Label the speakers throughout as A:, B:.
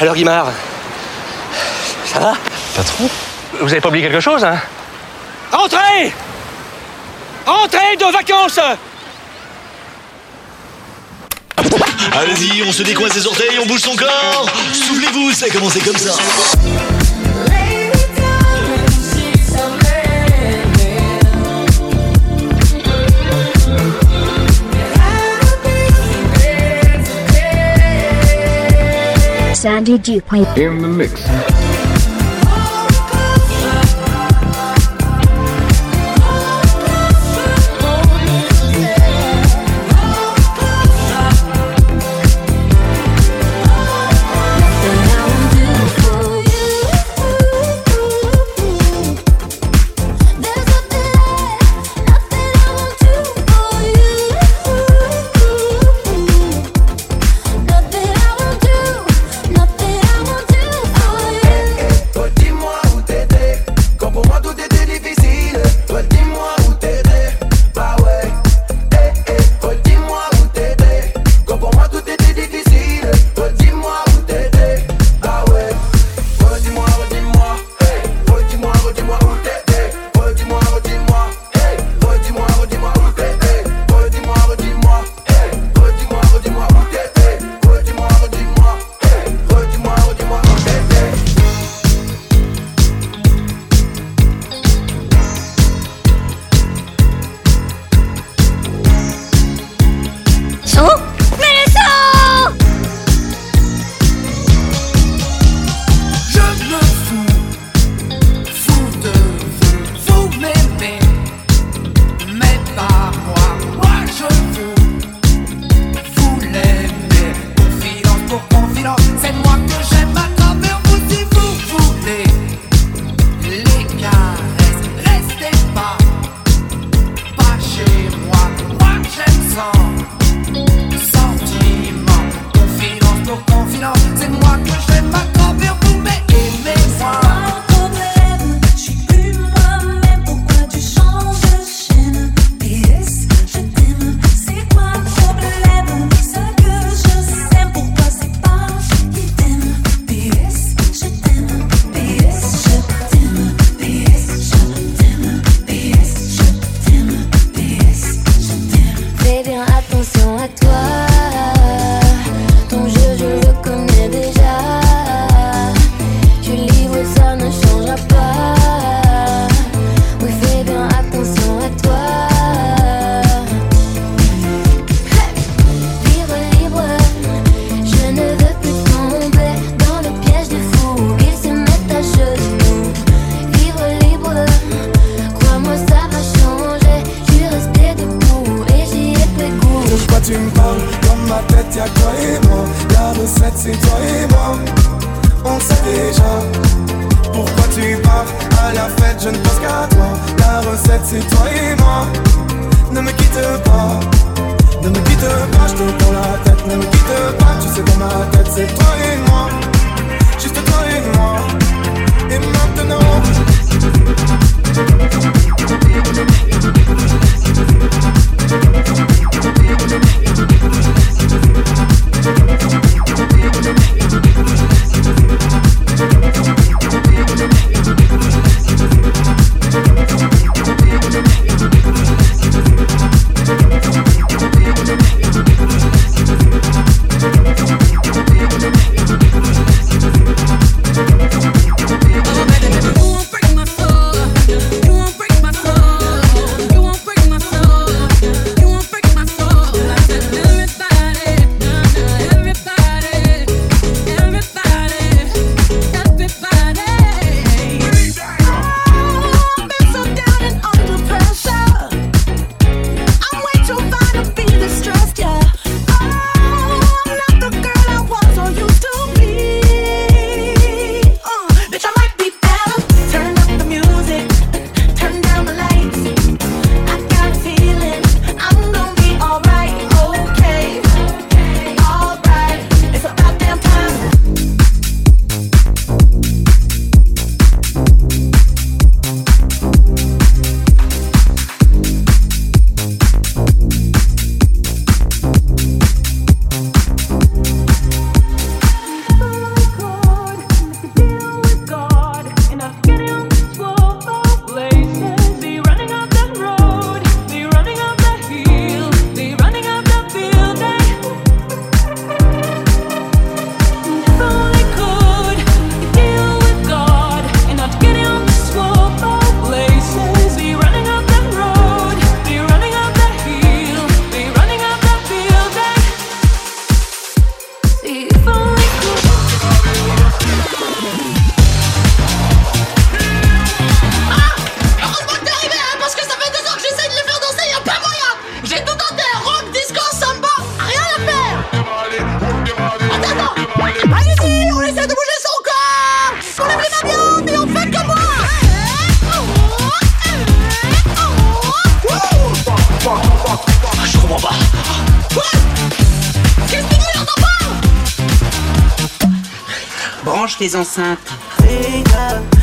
A: Alors Guimard, ça va?
B: Pas trop.
A: Vous avez pas oublié quelque chose, hein? Entrez! Entrez de vacances!
C: Allez-y, on se décoince les orteils, on bouge son corps. Souvenez-vous, ça a commencé comme ça.
D: Sandy Dupuy.
E: In the mix.
D: toi et
F: moi. La recette, c'est toi et moi. On sait déjà pourquoi tu pars à la fête, je ne pense qu'à toi. La recette, c'est toi et moi. Ne me quitte pas, ne me quitte pas, je te prends la tête. Ne me quitte pas, tu sais dans ma tête, c'est toi et moi. Juste toi et moi.
G: des enceintes.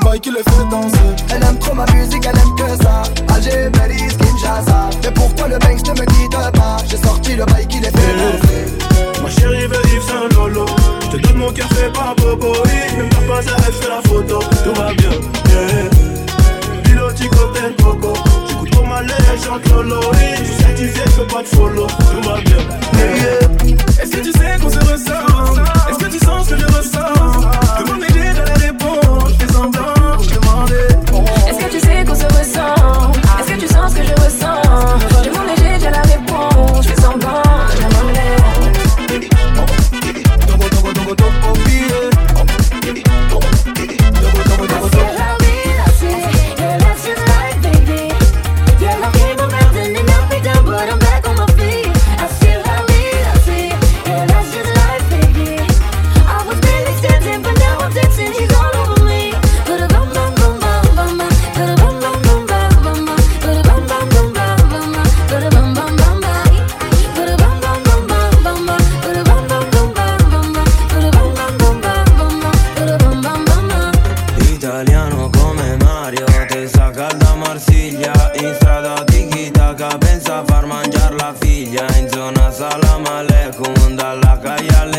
H: le
E: qui le fait danser.
H: Elle aime trop ma musique, elle aime que ça. Alger, Belize, Kinshasa. Mais pourquoi le Banks ne me quitte pas. J'ai sorti le bail qui les fait eh, danser.
E: Ma chérie veut vivre sans lolo. Je te donne mon café fait par Bobo. Ne me pas à elle, fais la photo. Tout va bien, yeah. Piloti, cocktail, coco J'écoute pour ma lèche, chante lolo. Je suis certifié, je fais pas de follow. Tout va bien, yeah. Est-ce que tu sais qu'on se ressent? Est-ce que tu sens ce que je ressens? Demande la réponse.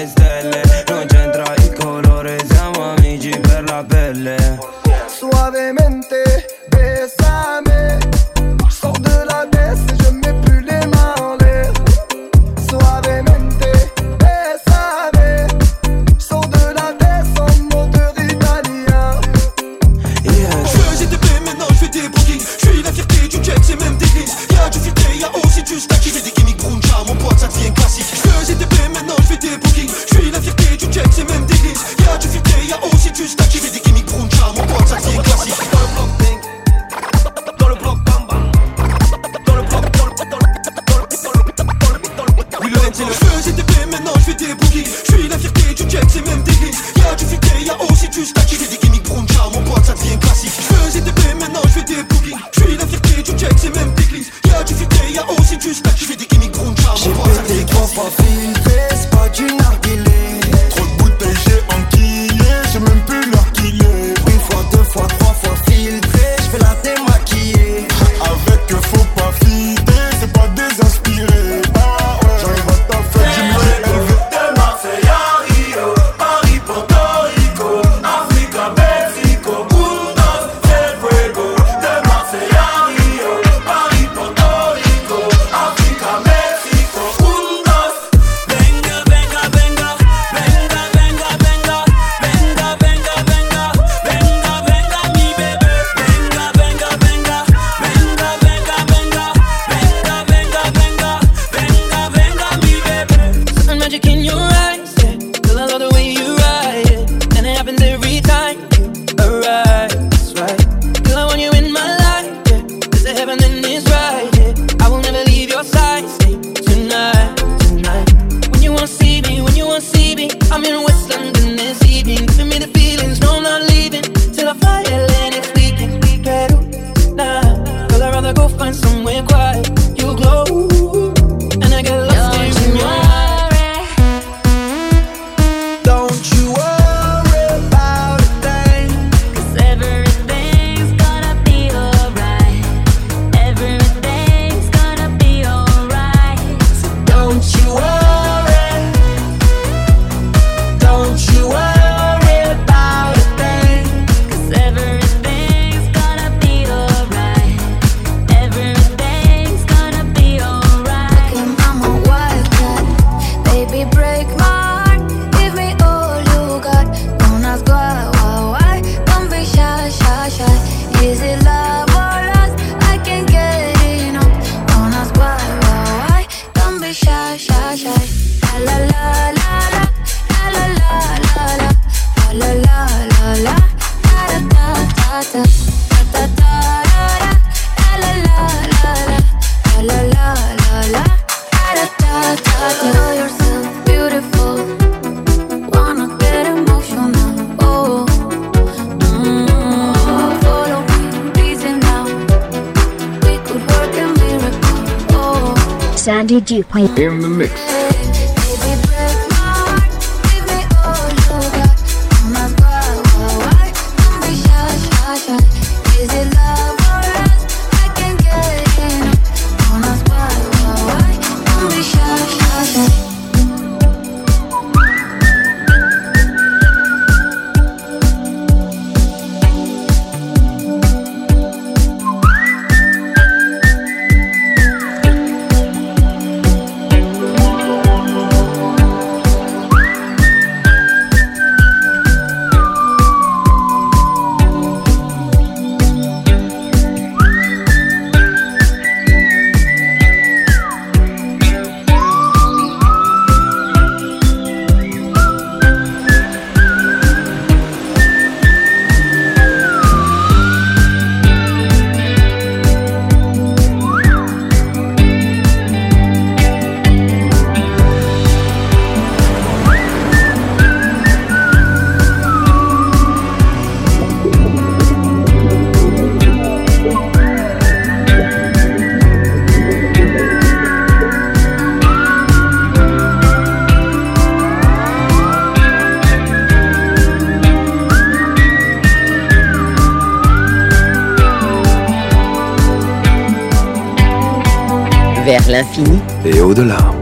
I: stelle. Non c'entra il colore, siamo amici per la pelle.
H: Suavemente, besame. Sors de la baisse et je mets plus les mains en l'air Suavemente, besame. Sors de la baisse en moteur italien
E: yes. Je faisais des maintenant je fais des brookings Je suis la fierté du jet, c'est même des glisses Y'a du fierté, y'a aussi du stack,
D: Sandy Dupuy.
E: In the mix. Et au-delà.